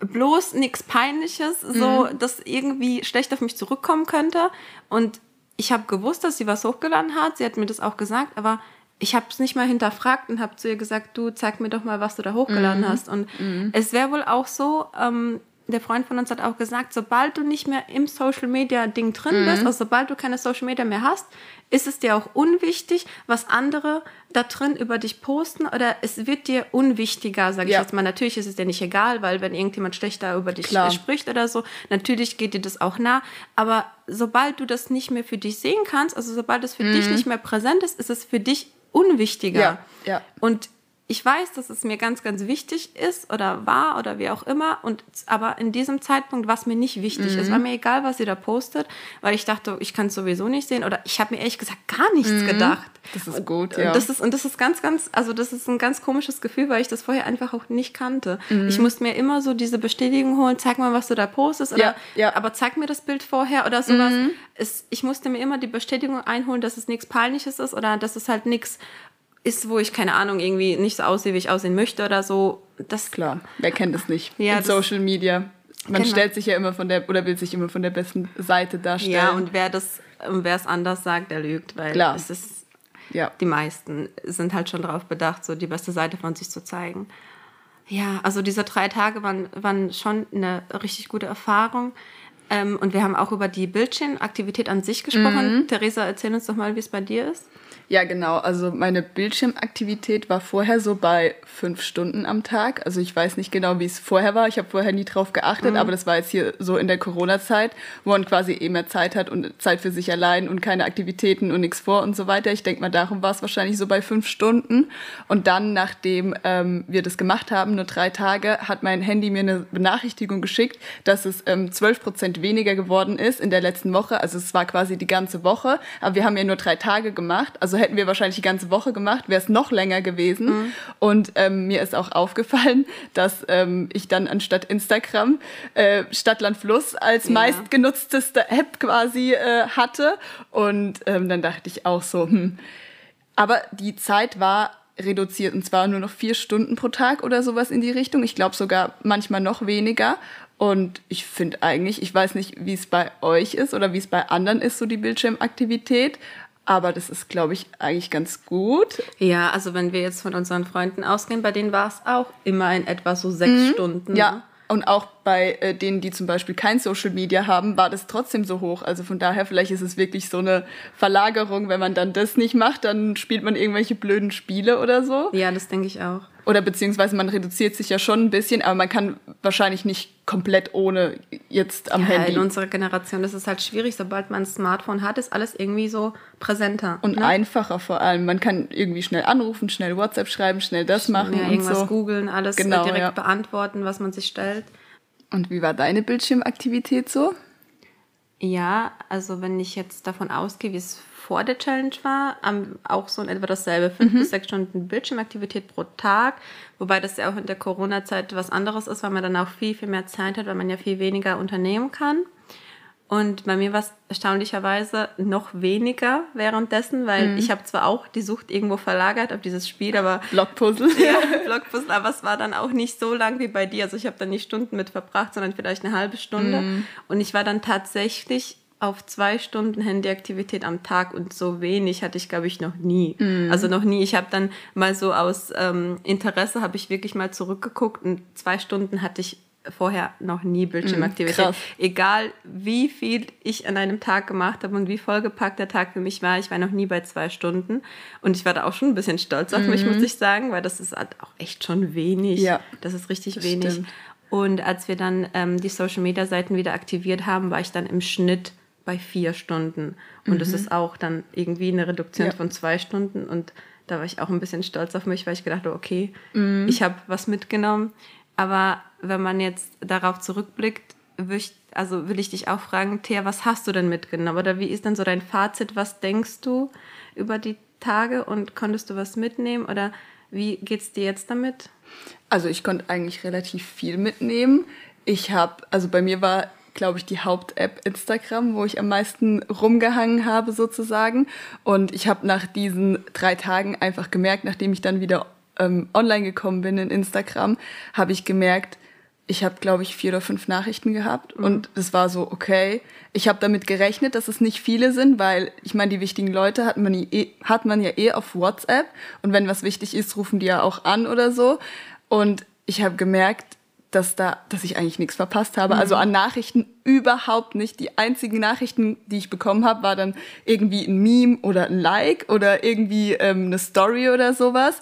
bloß nichts Peinliches, so mhm. dass irgendwie schlecht auf mich zurückkommen könnte. Und ich habe gewusst, dass sie was hochgeladen hat. Sie hat mir das auch gesagt, aber ich habe es nicht mal hinterfragt und habe zu ihr gesagt, du zeig mir doch mal, was du da hochgeladen mhm. hast. Und mhm. es wäre wohl auch so, ähm, der Freund von uns hat auch gesagt, sobald du nicht mehr im Social Media Ding drin mhm. bist, also sobald du keine Social Media mehr hast, ist es dir auch unwichtig, was andere da drin über dich posten oder es wird dir unwichtiger, sage ja. ich jetzt mal. Natürlich ist es dir nicht egal, weil wenn irgendjemand schlechter über dich Klar. spricht oder so, natürlich geht dir das auch nah, aber sobald du das nicht mehr für dich sehen kannst, also sobald es für mhm. dich nicht mehr präsent ist, ist es für dich unwichtiger. Ja. Ja. Und ich weiß, dass es mir ganz, ganz wichtig ist oder war oder wie auch immer. Und aber in diesem Zeitpunkt war es mir nicht wichtig. Mhm. Es war mir egal, was sie da postet, weil ich dachte, ich kann es sowieso nicht sehen. Oder ich habe mir ehrlich gesagt gar nichts mhm. gedacht. Das ist gut, ja. Und das ist, und das ist ganz, ganz, also das ist ein ganz komisches Gefühl, weil ich das vorher einfach auch nicht kannte. Mhm. Ich musste mir immer so diese Bestätigung holen, zeig mal, was du da postest. Oder, ja, ja. Aber zeig mir das Bild vorher oder sowas. Mhm. Es, ich musste mir immer die Bestätigung einholen, dass es nichts Peinliches ist oder dass es halt nichts ist, wo ich, keine Ahnung, irgendwie nicht so aussehe, wie ich aussehen möchte oder so. Das Klar, wer kennt es nicht? Ja, In Social Media. Man stellt sich ja immer von der, oder will sich immer von der besten Seite darstellen. Ja, und wer das, wer es anders sagt, der lügt, weil Klar. es ist, ja. die meisten sind halt schon darauf bedacht, so die beste Seite von sich zu zeigen. Ja, also diese drei Tage waren, waren schon eine richtig gute Erfahrung. Ähm, und wir haben auch über die Bildschirmaktivität an sich gesprochen. Mhm. Theresa, erzähl uns doch mal, wie es bei dir ist. Ja, genau. Also meine Bildschirmaktivität war vorher so bei fünf Stunden am Tag. Also ich weiß nicht genau, wie es vorher war. Ich habe vorher nie drauf geachtet, mhm. aber das war jetzt hier so in der Corona-Zeit, wo man quasi eh mehr Zeit hat und Zeit für sich allein und keine Aktivitäten und nichts vor und so weiter. Ich denke mal, darum war es wahrscheinlich so bei fünf Stunden. Und dann, nachdem ähm, wir das gemacht haben, nur drei Tage, hat mein Handy mir eine Benachrichtigung geschickt, dass es ähm, zwölf ähm, Prozent weniger geworden ist in der letzten Woche. Also es war quasi die ganze Woche, aber wir haben ja nur drei Tage gemacht. Also hätten wir wahrscheinlich die ganze Woche gemacht, wäre es noch länger gewesen. Mhm. Und ähm, mir ist auch aufgefallen, dass ähm, ich dann anstatt Instagram äh, Stadtland Fluss als ja. meistgenutzteste App quasi äh, hatte. Und ähm, dann dachte ich auch so, hm. Aber die Zeit war reduziert und zwar nur noch vier Stunden pro Tag oder sowas in die Richtung. Ich glaube sogar manchmal noch weniger. Und ich finde eigentlich, ich weiß nicht, wie es bei euch ist oder wie es bei anderen ist, so die Bildschirmaktivität. Aber das ist, glaube ich, eigentlich ganz gut. Ja, also wenn wir jetzt von unseren Freunden ausgehen, bei denen war es auch immer in etwa so sechs mhm. Stunden. Ja, und auch bei äh, denen, die zum Beispiel kein Social Media haben, war das trotzdem so hoch. Also von daher, vielleicht ist es wirklich so eine Verlagerung. Wenn man dann das nicht macht, dann spielt man irgendwelche blöden Spiele oder so. Ja, das denke ich auch. Oder beziehungsweise man reduziert sich ja schon ein bisschen, aber man kann wahrscheinlich nicht komplett ohne jetzt am ja, Handy. In unserer Generation das ist halt schwierig. Sobald man ein Smartphone hat, ist alles irgendwie so präsenter. Und ne? einfacher vor allem. Man kann irgendwie schnell anrufen, schnell WhatsApp schreiben, schnell das machen. Ja, irgendwas so. googeln, alles genau, direkt ja. beantworten, was man sich stellt. Und wie war deine Bildschirmaktivität so? Ja, also wenn ich jetzt davon ausgehe, wie es vor der Challenge war, auch so in etwa dasselbe. Fünf mhm. bis sechs Stunden Bildschirmaktivität pro Tag. Wobei das ja auch in der Corona-Zeit was anderes ist, weil man dann auch viel, viel mehr Zeit hat, weil man ja viel weniger unternehmen kann. Und bei mir war es erstaunlicherweise noch weniger währenddessen, weil mhm. ich habe zwar auch die Sucht irgendwo verlagert auf dieses Spiel, aber Blockpuzzle. Ja, Blockpuzzle, aber es war dann auch nicht so lang wie bei dir. Also ich habe dann nicht Stunden mit verbracht, sondern vielleicht eine halbe Stunde. Mhm. Und ich war dann tatsächlich auf zwei Stunden Handyaktivität am Tag und so wenig hatte ich, glaube ich, noch nie. Mm. Also noch nie. Ich habe dann mal so aus ähm, Interesse, habe ich wirklich mal zurückgeguckt und zwei Stunden hatte ich vorher noch nie Bildschirmaktivität. Mm, Egal wie viel ich an einem Tag gemacht habe und wie vollgepackt der Tag für mich war, ich war noch nie bei zwei Stunden. Und ich war da auch schon ein bisschen stolz auf mm. mich, muss ich sagen, weil das ist halt auch echt schon wenig. Ja, das ist richtig das wenig. Stimmt. Und als wir dann ähm, die Social Media Seiten wieder aktiviert haben, war ich dann im Schnitt bei vier Stunden. Und mhm. das ist auch dann irgendwie eine Reduktion ja. von zwei Stunden. Und da war ich auch ein bisschen stolz auf mich, weil ich gedacht habe, okay, mhm. ich habe was mitgenommen. Aber wenn man jetzt darauf zurückblickt, will ich, also will ich dich auch fragen, Thea, was hast du denn mitgenommen? Oder wie ist denn so dein Fazit? Was denkst du über die Tage und konntest du was mitnehmen? Oder wie geht es dir jetzt damit? Also ich konnte eigentlich relativ viel mitnehmen. Ich habe, also bei mir war glaube ich, die Haupt-App Instagram, wo ich am meisten rumgehangen habe sozusagen. Und ich habe nach diesen drei Tagen einfach gemerkt, nachdem ich dann wieder ähm, online gekommen bin in Instagram, habe ich gemerkt, ich habe, glaube ich, vier oder fünf Nachrichten gehabt mhm. und es war so, okay, ich habe damit gerechnet, dass es nicht viele sind, weil ich meine, die wichtigen Leute hat man, eh, hat man ja eh auf WhatsApp und wenn was wichtig ist, rufen die ja auch an oder so. Und ich habe gemerkt, dass da, dass ich eigentlich nichts verpasst habe. Also mhm. Also an Nachrichten überhaupt nicht. Die einzigen Nachrichten, die ich bekommen habe, war dann irgendwie ein Meme oder ein Like oder irgendwie ähm, eine Story oder sowas.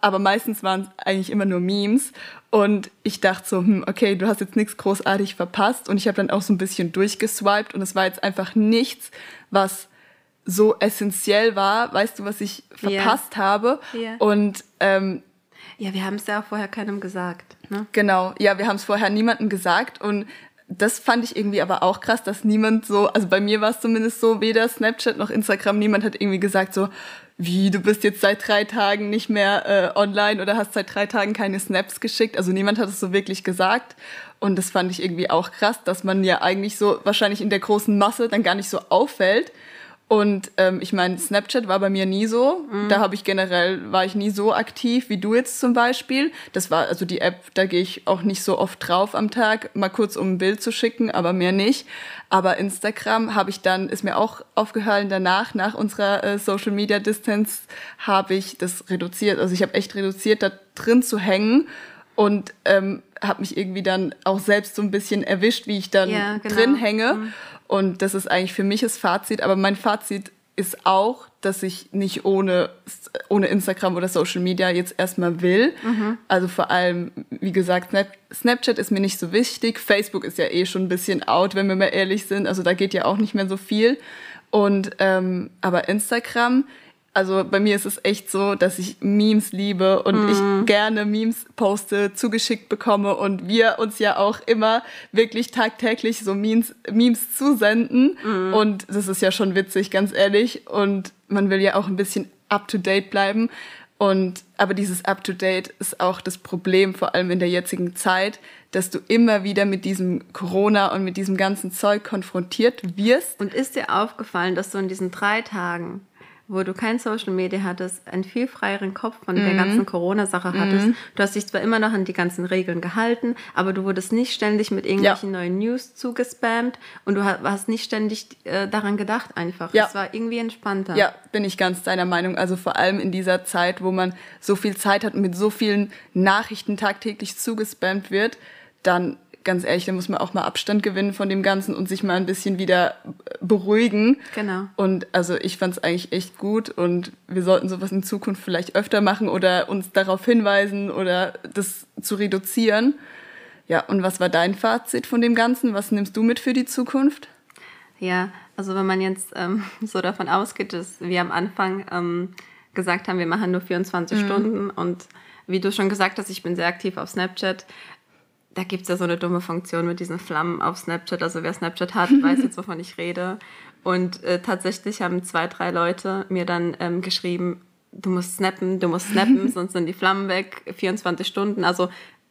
Aber meistens waren es eigentlich immer nur Memes. Und ich dachte so, hm, okay, du hast jetzt nichts großartig verpasst. Und ich habe dann auch so ein bisschen durchgeswiped und es war jetzt einfach nichts, was so essentiell war. Weißt du, was ich verpasst yeah. habe? Yeah. Und ähm, Ja, wir haben es ja auch vorher keinem gesagt. Ne? Genau, ja, wir haben es vorher niemandem gesagt und das fand ich irgendwie aber auch krass, dass niemand so, also bei mir war es zumindest so, weder Snapchat noch Instagram, niemand hat irgendwie gesagt so, wie, du bist jetzt seit drei Tagen nicht mehr äh, online oder hast seit drei Tagen keine Snaps geschickt. Also niemand hat es so wirklich gesagt. Und das fand ich irgendwie auch krass, dass man ja eigentlich so wahrscheinlich in der großen Masse dann gar nicht so auffällt. Und ähm, ich meine, Snapchat war bei mir nie so. Mhm. Da habe ich generell, war ich nie so aktiv wie du jetzt zum Beispiel. Das war also die App, da gehe ich auch nicht so oft drauf am Tag, mal kurz um ein Bild zu schicken, aber mehr nicht. Aber Instagram habe ich dann, ist mir auch aufgehört danach, nach unserer äh, Social Media Distance, habe ich das reduziert. Also ich habe echt reduziert, da drin zu hängen und ähm, habe mich irgendwie dann auch selbst so ein bisschen erwischt, wie ich dann ja, genau. drin hänge. Mhm. Und das ist eigentlich für mich das Fazit. Aber mein Fazit ist auch, dass ich nicht ohne, ohne Instagram oder Social Media jetzt erstmal will. Mhm. Also vor allem, wie gesagt, Snap, Snapchat ist mir nicht so wichtig. Facebook ist ja eh schon ein bisschen out, wenn wir mal ehrlich sind. Also da geht ja auch nicht mehr so viel. Und ähm, aber Instagram also bei mir ist es echt so, dass ich Memes liebe und mm. ich mhm. gerne Memes poste, zugeschickt bekomme und wir uns ja auch immer wirklich tagtäglich so Memes, Memes zusenden. Mm. Und das ist ja schon witzig, ganz ehrlich. Und man will ja auch ein bisschen up-to-date bleiben. Und, aber dieses Up-to-Date ist auch das Problem, vor allem in der jetzigen Zeit, dass du immer wieder mit diesem Corona und mit diesem ganzen Zeug konfrontiert wirst. Und ist dir aufgefallen, dass du in diesen drei Tagen wo du kein Social Media hattest, einen viel freieren Kopf von mhm. der ganzen Corona-Sache hattest. Mhm. Du hast dich zwar immer noch an die ganzen Regeln gehalten, aber du wurdest nicht ständig mit irgendwelchen ja. neuen News zugespammt und du hast nicht ständig äh, daran gedacht einfach. Ja. Es war irgendwie entspannter. Ja, bin ich ganz deiner Meinung. Also vor allem in dieser Zeit, wo man so viel Zeit hat und mit so vielen Nachrichten tagtäglich zugespammt wird, dann ganz ehrlich, da muss man auch mal Abstand gewinnen von dem Ganzen und sich mal ein bisschen wieder beruhigen. Genau. Und also ich fand es eigentlich echt gut und wir sollten sowas in Zukunft vielleicht öfter machen oder uns darauf hinweisen oder das zu reduzieren. Ja, und was war dein Fazit von dem Ganzen? Was nimmst du mit für die Zukunft? Ja, also wenn man jetzt ähm, so davon ausgeht, dass wir am Anfang ähm, gesagt haben, wir machen nur 24 mhm. Stunden und wie du schon gesagt hast, ich bin sehr aktiv auf Snapchat da gibt es ja so eine dumme Funktion mit diesen Flammen auf Snapchat. Also wer Snapchat hat, weiß jetzt, wovon ich rede. Und äh, tatsächlich haben zwei, drei Leute mir dann ähm, geschrieben, du musst snappen, du musst snappen, sonst sind die Flammen weg, 24 Stunden. Also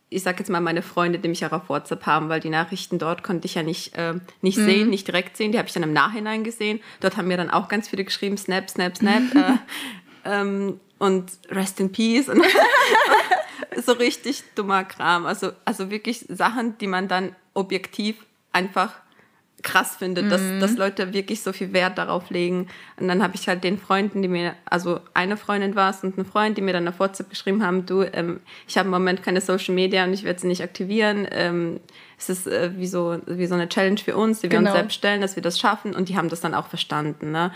ich sag jetzt mal meine Freunde, die mich auch auf WhatsApp haben, weil die Nachrichten dort konnte ich ja nicht, äh, nicht mhm. sehen, nicht direkt sehen. Die habe ich dann im Nachhinein gesehen. Dort haben mir dann auch ganz viele geschrieben, Snap, Snap, Snap. äh, ähm, und Rest in Peace. Und so richtig dummer Kram. Also, also wirklich Sachen, die man dann objektiv einfach krass findet, mhm. dass, dass Leute wirklich so viel Wert darauf legen. Und dann habe ich halt den Freunden, die mir, also eine Freundin war es und ein Freund, die mir dann auf WhatsApp geschrieben haben, du, ähm, ich habe im Moment keine Social Media und ich werde sie nicht aktivieren. Ähm, es ist äh, wie, so, wie so eine Challenge für uns, die wir genau. uns selbst stellen, dass wir das schaffen und die haben das dann auch verstanden. Ne?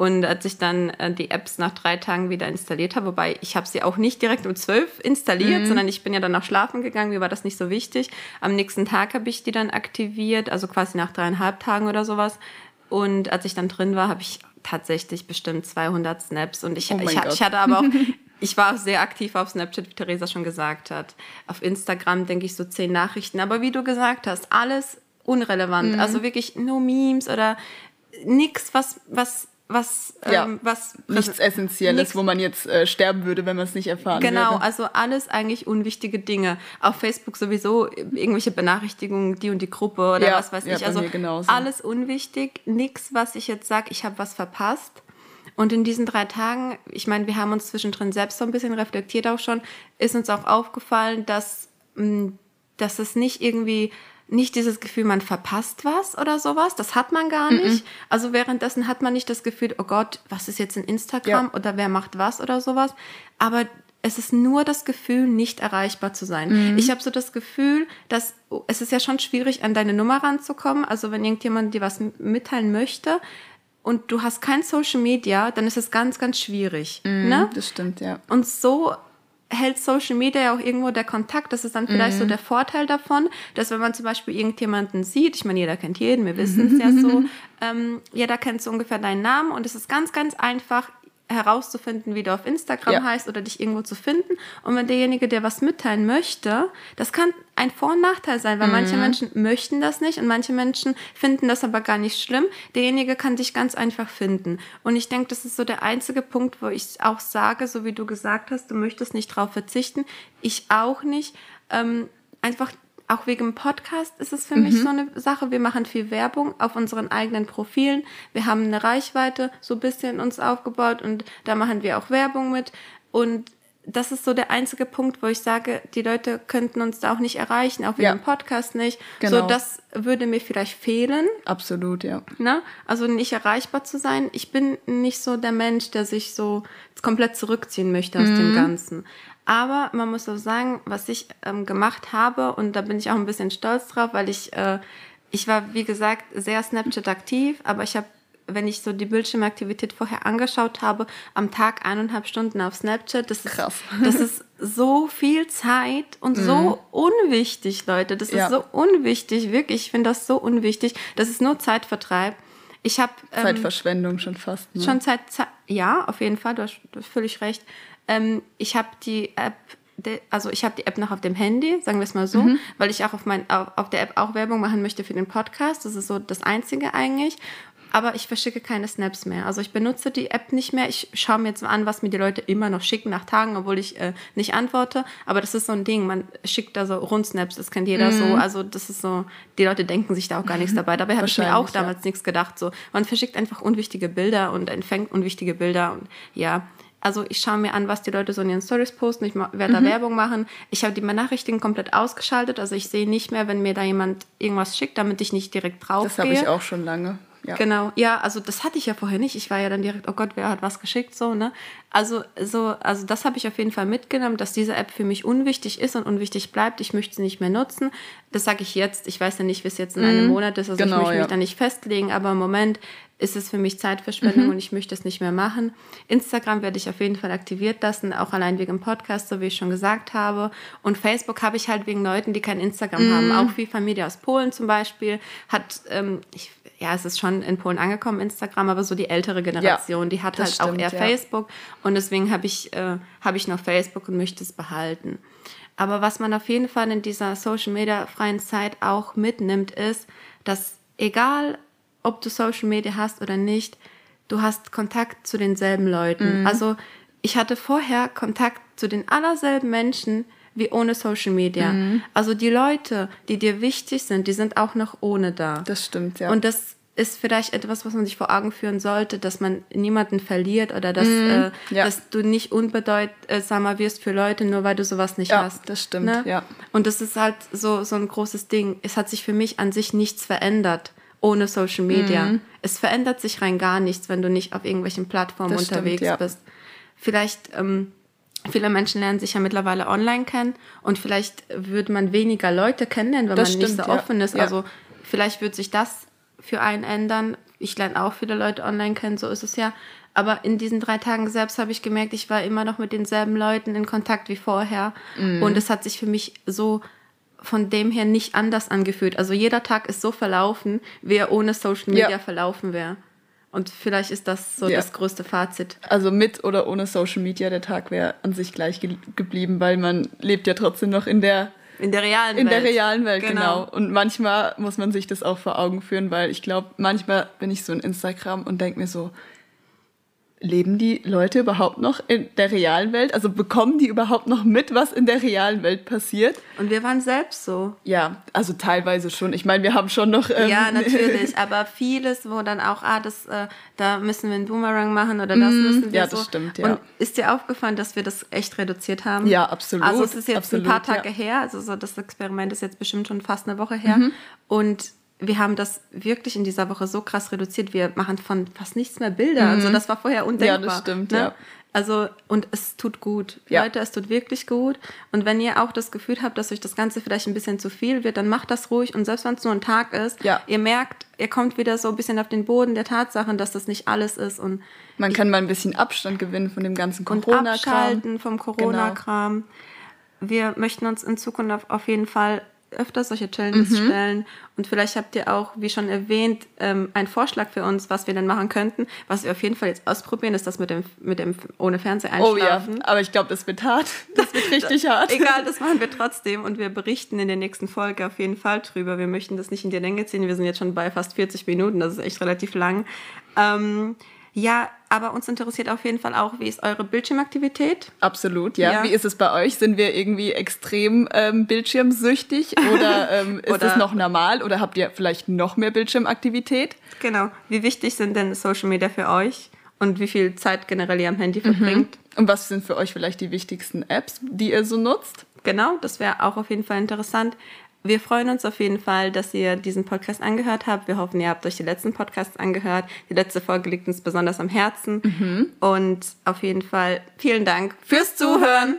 Und als ich dann äh, die Apps nach drei Tagen wieder installiert habe, wobei ich habe sie auch nicht direkt um zwölf installiert, mhm. sondern ich bin ja dann noch schlafen gegangen, mir war das nicht so wichtig. Am nächsten Tag habe ich die dann aktiviert, also quasi nach dreieinhalb Tagen oder sowas. Und als ich dann drin war, habe ich tatsächlich bestimmt 200 Snaps und ich, oh ich, ich, hatte aber auch, ich war auch sehr aktiv auf Snapchat, wie Theresa schon gesagt hat. Auf Instagram denke ich so zehn Nachrichten, aber wie du gesagt hast, alles unrelevant. Mhm. Also wirklich nur Memes oder nichts, was, was was, ja, ähm, was nichts Essentielles, nichts, wo man jetzt äh, sterben würde, wenn man es nicht erfahren genau, würde. Genau, also alles eigentlich unwichtige Dinge. Auf Facebook sowieso irgendwelche Benachrichtigungen, die und die Gruppe oder ja, was weiß ja, ich. Also alles unwichtig, nichts, was ich jetzt sage, ich habe was verpasst. Und in diesen drei Tagen, ich meine, wir haben uns zwischendrin selbst so ein bisschen reflektiert auch schon, ist uns auch aufgefallen, dass, mh, dass es nicht irgendwie nicht dieses Gefühl, man verpasst was oder sowas. Das hat man gar nicht. Mm -mm. Also währenddessen hat man nicht das Gefühl, oh Gott, was ist jetzt in Instagram ja. oder wer macht was oder sowas. Aber es ist nur das Gefühl, nicht erreichbar zu sein. Mhm. Ich habe so das Gefühl, dass es ist ja schon schwierig, an deine Nummer ranzukommen. Also wenn irgendjemand dir was mitteilen möchte und du hast kein Social Media, dann ist es ganz, ganz schwierig. Mhm, ne? Das stimmt, ja. Und so hält Social Media ja auch irgendwo der Kontakt. Das ist dann vielleicht mhm. so der Vorteil davon, dass wenn man zum Beispiel irgendjemanden sieht, ich meine, jeder kennt jeden, wir wissen es ja so, ähm, jeder kennt so ungefähr deinen Namen und es ist ganz, ganz einfach, herauszufinden, wie du auf Instagram Ja. heißt oder dich irgendwo zu finden. Und wenn derjenige dir was mitteilen möchte, das kann ein Vor- und Nachteil sein, weil manche Mhm. Menschen möchten das nicht und manche Menschen finden das aber gar nicht schlimm. Derjenige kann dich ganz einfach finden. Und ich denke, das ist so der einzige Punkt, wo ich auch sage, so wie du gesagt hast, du möchtest nicht drauf verzichten. Ich auch nicht. Ähm, einfach auch wegen dem Podcast ist es für mich Mhm. so eine Sache. Wir machen viel Werbung auf unseren eigenen Profilen. Wir haben eine Reichweite so ein bisschen uns aufgebaut und da machen wir auch Werbung mit. Und das ist so der einzige Punkt, wo ich sage, die Leute könnten uns da auch nicht erreichen, auch wegen Ja. dem Podcast nicht. Genau. So, das würde mir vielleicht fehlen. Absolut, ja. Ne? Also nicht erreichbar zu sein. Ich bin nicht so der Mensch, der sich so komplett zurückziehen möchte aus dem Ganzen. Aber man muss auch sagen, was ich ähm, gemacht habe, und da bin ich auch ein bisschen stolz drauf, weil ich, äh, ich war, wie gesagt, sehr Snapchat aktiv, aber ich habe, wenn ich so die Bildschirmaktivität vorher angeschaut habe, am Tag eineinhalb Stunden auf Snapchat, das ist, Krass. das ist so viel Zeit und so unwichtig, Leute. Das ist Ja. so unwichtig, wirklich. Ich finde das so unwichtig. Das ist nur Zeitvertreib. Ich habe ähm, Zeitverschwendung schon fast. Ne? schon Zeit, Ze- ja, auf jeden Fall, du hast, du hast völlig recht. Ähm, ich habe die App, also ich habe die App noch auf dem Handy, sagen wir es mal so, Mhm. weil ich auch auf, mein, auf, auf der App auch Werbung machen möchte für den Podcast. Das ist so das Einzige eigentlich. Aber ich verschicke keine Snaps mehr. Also ich benutze die App nicht mehr. Ich schaue mir jetzt mal an, was mir die Leute immer noch schicken nach Tagen, obwohl ich äh, nicht antworte. Aber das ist so ein Ding. Man schickt da so Rundsnaps, das kennt jeder so. Also das ist so, die Leute denken sich da auch gar nichts dabei. Dabei habe ich mir auch Mhm. Wahrscheinlich, ja. damals nichts gedacht. So, man verschickt einfach unwichtige Bilder und empfängt unwichtige Bilder und ja. Also ich schaue mir an, was die Leute so in ihren Stories posten. Ich Mhm. werde da Werbung machen. Ich habe die Benachrichtigungen komplett ausgeschaltet. Also ich sehe nicht mehr, wenn mir da jemand irgendwas schickt, damit ich nicht direkt drauf das habe ich auch schon lange. Ja. Genau, ja, also das hatte ich ja vorher nicht. Ich war ja dann direkt, oh Gott, wer hat was geschickt, so, ne? Also, so, also das habe ich auf jeden Fall mitgenommen, dass diese App für mich unwichtig ist und unwichtig bleibt. Ich möchte sie nicht mehr nutzen. Das sage ich jetzt. Ich weiß ja nicht, wie es jetzt in einem Monat ist, also Genau, ich möchte ja. mich da nicht festlegen, aber im Moment ist es für mich Zeitverschwendung und ich möchte es nicht mehr machen. Instagram werde ich auf jeden Fall aktiviert lassen, auch allein wegen dem Podcast, so wie ich schon gesagt habe. Und Facebook habe ich halt wegen Leuten, die kein Instagram haben. Auch viel Familie aus Polen zum Beispiel hat, ähm, ich, ja, es ist schon in Polen angekommen, Instagram, aber so die ältere Generation, die hat halt das auch stimmt, eher ja. Facebook. Und deswegen habe ich, äh, habe ich noch Facebook und möchte es behalten. Aber was man auf jeden Fall in dieser Social Media freien Zeit auch mitnimmt, ist, dass egal, ob du Social Media hast oder nicht, du hast Kontakt zu denselben Leuten. Also ich hatte vorher Kontakt zu den allerselben Menschen wie ohne Social Media. Also die Leute, die dir wichtig sind, die sind auch noch ohne da. Das stimmt, ja. Und das ist vielleicht etwas, was man sich vor Augen führen sollte, dass man niemanden verliert oder dass, äh, Mhm. ja. dass du nicht unbedeutsamer wirst für Leute, nur weil du sowas nicht Ja, hast. das stimmt, ne? ja. Und das ist halt so, so ein großes Ding. Es hat sich für mich an sich nichts verändert ohne Social Media. Mhm. Es verändert sich rein gar nichts, wenn du nicht auf irgendwelchen Plattformen Das stimmt, unterwegs ja. bist. Vielleicht, ähm, viele Menschen lernen sich ja mittlerweile online kennen und vielleicht würde man weniger Leute kennenlernen, wenn Das man nicht stimmt, so ja. offen ist. Also vielleicht wird sich das für einen ändern. Ich lerne auch viele Leute online kennen, so ist es ja. Aber in diesen drei Tagen selbst habe ich gemerkt, ich war immer noch mit denselben Leuten in Kontakt wie vorher. Mhm. Und es hat sich für mich so von dem her nicht anders angefühlt. Also jeder Tag ist so verlaufen, wie er ohne Social Media Ja. verlaufen wäre. Und vielleicht ist das so Ja. das größte Fazit. Also mit oder ohne Social Media, der Tag wäre an sich gleich ge geblieben, weil man lebt ja trotzdem noch in der In der realen in Welt. der realen Welt, genau. Und manchmal muss man sich das auch vor Augen führen, weil ich glaube, manchmal bin ich so in Instagram und denke mir so, leben die Leute überhaupt noch in der realen Welt? Also bekommen die überhaupt noch mit, was in der realen Welt passiert? Und wir waren selbst so. Ja, also teilweise schon. Ich meine, wir haben schon noch. Ähm, Ja, natürlich. Aber vieles, wo dann auch, ah, das, äh, da müssen wir einen Boomerang machen oder das müssen wir ja, so. das stimmt, ja. Und ist dir aufgefallen, dass wir das echt reduziert haben? Ja, absolut, Also es ist jetzt absolut, ein paar Tage ja. her, also so das Experiment ist jetzt bestimmt schon fast eine Woche her. Mhm. Und wir haben das wirklich in dieser Woche so krass reduziert. Wir machen von fast nichts mehr Bilder. Also das war vorher undenkbar. Mhm. Ja, das stimmt, ne? ja. Also, und es tut gut. Ja. Leute, es tut wirklich gut. Und wenn ihr auch das Gefühl habt, dass euch das Ganze vielleicht ein bisschen zu viel wird, dann macht das ruhig. Und selbst wenn es nur ein Tag ist, Ja. ihr merkt, ihr kommt wieder so ein bisschen auf den Boden der Tatsachen, dass das nicht alles ist. Und, Man kann mal ein bisschen Abstand gewinnen von dem ganzen Corona-Kram. abschalten vom Corona-Kram. Wir möchten uns in Zukunft auf jeden Fall öfter solche Challenges mhm. stellen. Und vielleicht habt ihr auch, wie schon erwähnt, ähm, einen Vorschlag für uns, was wir denn machen könnten. Was wir auf jeden Fall jetzt ausprobieren, ist das mit dem, mit dem ohne Fernseher einschlafen. Oh ja, aber ich glaube, das wird hart. Das wird richtig hart. Egal, das machen wir trotzdem und wir berichten in der nächsten Folge auf jeden Fall drüber. Wir möchten das nicht in die Länge ziehen. Wir sind jetzt schon bei fast 40 Minuten, das ist echt relativ lang. Ähm, ja, aber uns interessiert auf jeden Fall auch, wie ist eure Bildschirmaktivität? Absolut, ja. ja. Wie ist es bei euch? Sind wir irgendwie extrem ähm, bildschirmsüchtig oder ähm, ist es noch normal oder habt ihr vielleicht noch mehr Bildschirmaktivität? Genau. Wie wichtig sind denn Social Media für euch und wie viel Zeit generell ihr am Handy mhm. verbringt? Mhm. Und was sind für euch vielleicht die wichtigsten Apps, die ihr so nutzt? Genau, das wäre auch auf jeden Fall interessant. Wir freuen uns auf jeden Fall, dass ihr diesen Podcast angehört habt. Wir hoffen, ihr habt euch die letzten Podcasts angehört. Die letzte Folge liegt uns besonders am Herzen. Mhm. Und auf jeden Fall vielen Dank fürs Zuhören.